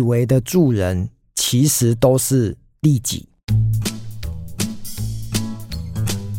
以为的助人，其实都是利己。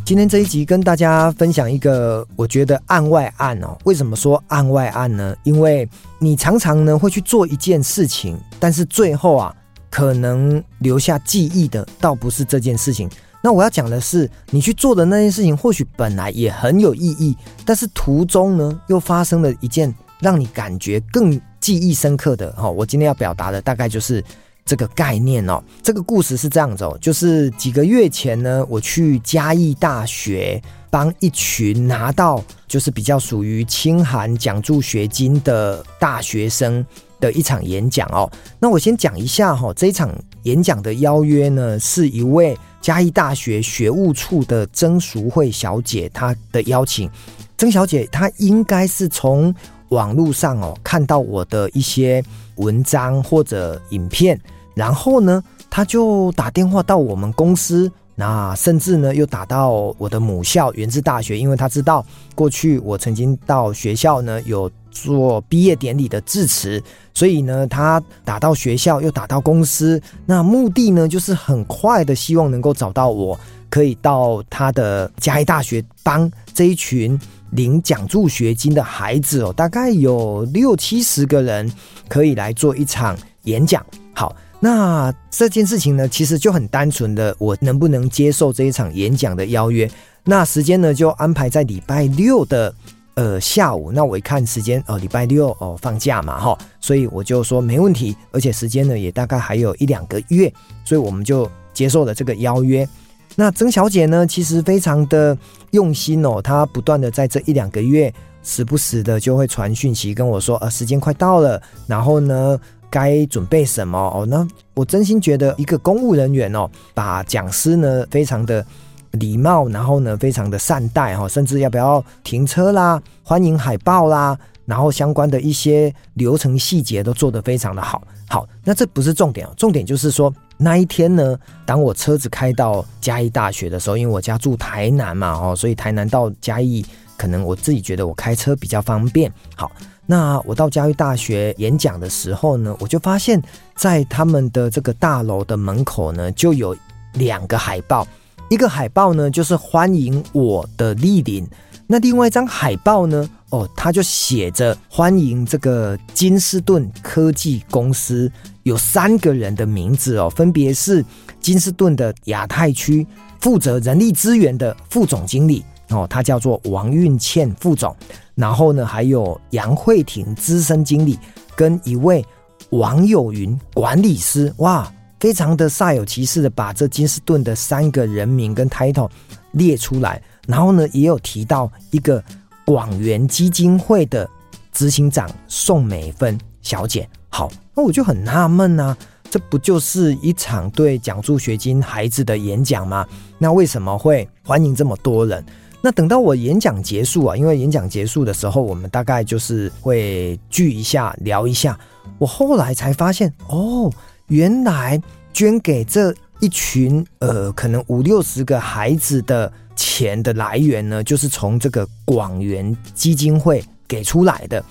今天这一集跟大家分享一个我觉得案外案哦。为什么说案外案呢？因为你常常呢会去做一件事情，但是最后啊，可能留下记忆的倒不是这件事情。那我要讲的是，你去做的那件事情或许本来也很有意义，但是途中呢又发生了一件让你感觉更记忆深刻的。哈，我今天要表达的大概就是。这个概念哦，这个故事是这样子哦，就是几个月前呢，我去嘉义大学帮一群拿到就是比较属于清寒奖助学金的大学生的一场演讲哦。那我先讲一下哈，这场演讲的邀约呢，是一位嘉义大学学务处的曾淑慧小姐她的邀请。曾小姐她应该是从网络上哦看到我的一些文章或者影片。然后呢，他就打电话到我们公司，那甚至呢又打到我的母校元智大学，因为他知道过去我曾经到学校呢有做毕业典礼的致辞，所以呢他打到学校又打到公司，那目的呢就是很快的希望能够找到我，可以到他的嘉义大学帮这一群领奖助学金的孩子哦，大概有六七十个人可以来做一场演讲。好。那这件事情呢，其实就很单纯的，我能不能接受这一场演讲的邀约？那时间呢，就安排在礼拜六的呃下午。那我一看时间，哦，礼拜六哦放假嘛，哈，所以我就说没问题，而且时间呢也大概还有一两个月，所以我们就接受了这个邀约。那曾小姐呢，其实非常的用心哦，她不断的在这一两个月，时不时的就会传讯息跟我说，呃，时间快到了，然后呢。该准备什么哦？那我真心觉得一个公务人员哦，把讲师呢非常的礼貌，然后呢非常的善待哈，甚至要不要停车啦、欢迎海报啦，然后相关的一些流程细节都做得非常的好。好，那这不是重点哦，重点就是说那一天呢，当我车子开到嘉义大学的时候，因为我家住台南嘛哦，所以台南到嘉义，可能我自己觉得我开车比较方便。好。那我到嘉义大学演讲的时候呢，我就发现，在他们的这个大楼的门口呢，就有两个海报，一个海报呢就是欢迎我的莅临，那另外一张海报呢，哦，它就写着欢迎这个金士顿科技公司，有三个人的名字哦，分别是金士顿的亚太区负责人力资源的副总经理哦，他叫做王运倩副总。然后呢，还有杨慧婷资深经理跟一位王友云管理师，哇，非常的煞有其事的把这金士顿的三个人名跟 title 列出来。然后呢，也有提到一个广源基金会的执行长宋美芬小姐。好，那我就很纳闷啊，这不就是一场对奖助学金孩子的演讲吗？那为什么会欢迎这么多人？那等到我演讲结束啊，因为演讲结束的时候，我们大概就是会聚一下，聊一下。我后来才发现，哦，原来捐给这一群呃，可能五六十个孩子的钱的来源呢，就是从这个广源基金会给出来的。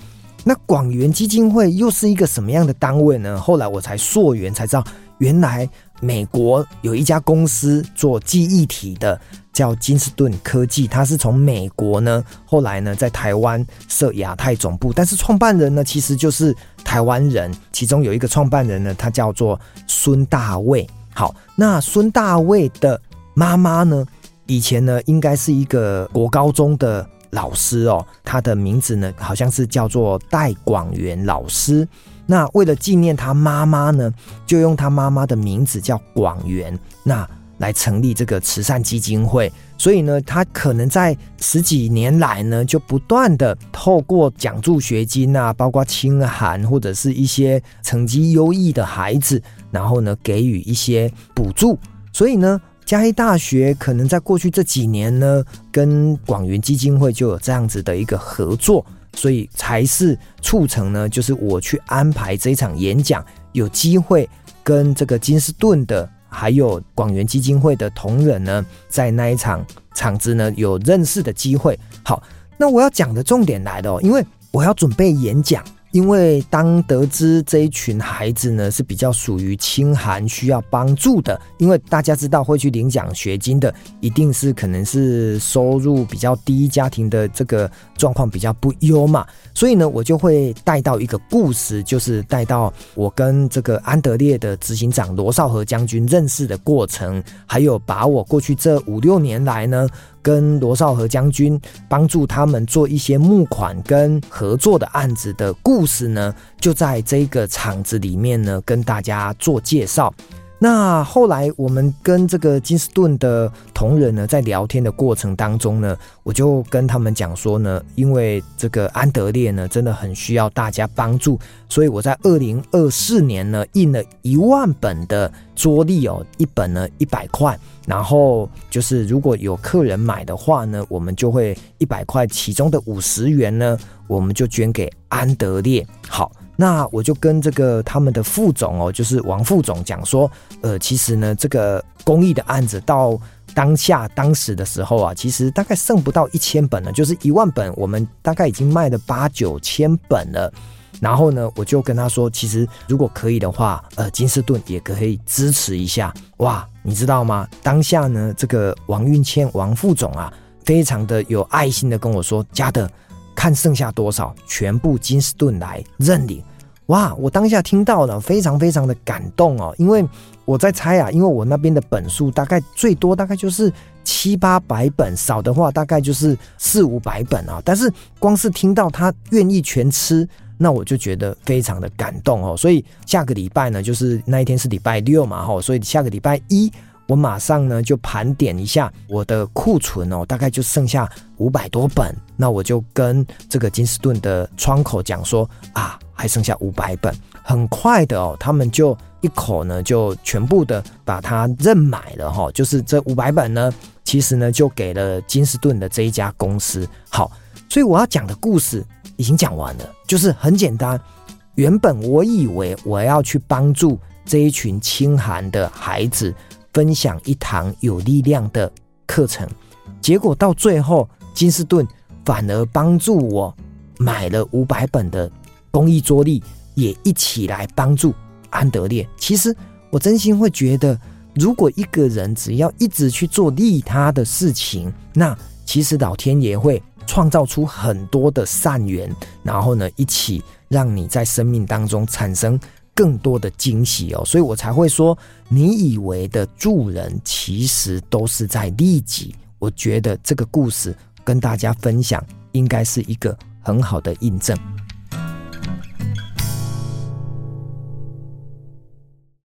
那广源基金会又是一个什么样的单位呢？后来我才溯源才知道，原来美国有一家公司做记忆体的。叫金士顿科技，它是从美国呢，后来呢在台湾设亚太总部，但是创办人呢其实就是台湾人，其中有一个创办人呢，他叫做孙大卫。好，那孙大卫的妈妈呢，以前呢应该是一个国高中的老师哦，他的名字呢好像是叫做戴广元老师。那为了纪念他妈妈呢，就用他妈妈的名字叫广元。那来成立这个慈善基金会，所以呢，他可能在十几年来呢，就不断的透过奖助学金啊，包括清寒或者是一些成绩优异的孩子，然后呢，给予一些补助。所以呢，嘉义大学可能在过去这几年呢，跟广源基金会就有这样子的一个合作，所以才是促成呢，就是我去安排这场演讲，有机会跟这个金士顿的。还有广元基金会的同仁呢，在那一场场子呢，有认识的机会。好，那我要讲的重点来了哦，因为我要准备演讲，因为当得知这一群孩子呢是比较属于清寒需要帮助的，因为大家知道会去领奖学金的，一定是可能是收入比较低，家庭的这个状况比较不优嘛，所以呢，我就会带到一个故事，就是带到我跟这个安德烈的执行长罗少和将军认识的过程，还有把我过去这五六年来呢。跟罗少和将军帮助他们做一些募款跟合作的案子的故事呢，就在这个场子里面呢，跟大家做介绍。那后来我们跟这个金斯顿的同仁呢，在聊天的过程当中呢，我就跟他们讲说呢，因为这个安德烈呢，真的很需要大家帮助，所以我在二零二四年呢，印了一万本的桌历哦，一本呢一百块，然后就是如果有客人买的话呢，我们就会一百块，其中的五十元呢，我们就捐给安德烈。好。那我就跟这个他们的副总哦，就是王副总讲说，呃，其实呢，这个公益的案子到当下当时的时候啊，其实大概剩不到一千本了，就是一万本，我们大概已经卖了八九千本了。然后呢，我就跟他说，其实如果可以的话，呃，金斯顿也可以支持一下。哇，你知道吗？当下呢，这个王运谦王副总啊，非常的有爱心的跟我说，嘉德，看剩下多少，全部金斯顿来认领。哇！我当下听到了，非常非常的感动哦，因为我在猜啊，因为我那边的本数大概最多大概就是七八百本，少的话大概就是四五百本啊。但是光是听到他愿意全吃，那我就觉得非常的感动哦。所以下个礼拜呢，就是那一天是礼拜六嘛，哈，所以下个礼拜一。我马上呢就盘点一下我的库存哦，大概就剩下五百多本。那我就跟这个金斯顿的窗口讲说啊，还剩下五百本。很快的哦，他们就一口呢就全部的把它认买了哈。就是这五百本呢，其实呢就给了金斯顿的这一家公司。好，所以我要讲的故事已经讲完了，就是很简单。原本我以为我要去帮助这一群清寒的孩子。分享一堂有力量的课程，结果到最后，金斯顿反而帮助我买了五百本的公益桌历，也一起来帮助安德烈。其实我真心会觉得，如果一个人只要一直去做利他的事情，那其实老天爷会创造出很多的善缘，然后呢，一起让你在生命当中产生。更多的惊喜哦，所以我才会说，你以为的助人，其实都是在利己。我觉得这个故事跟大家分享，应该是一个很好的印证。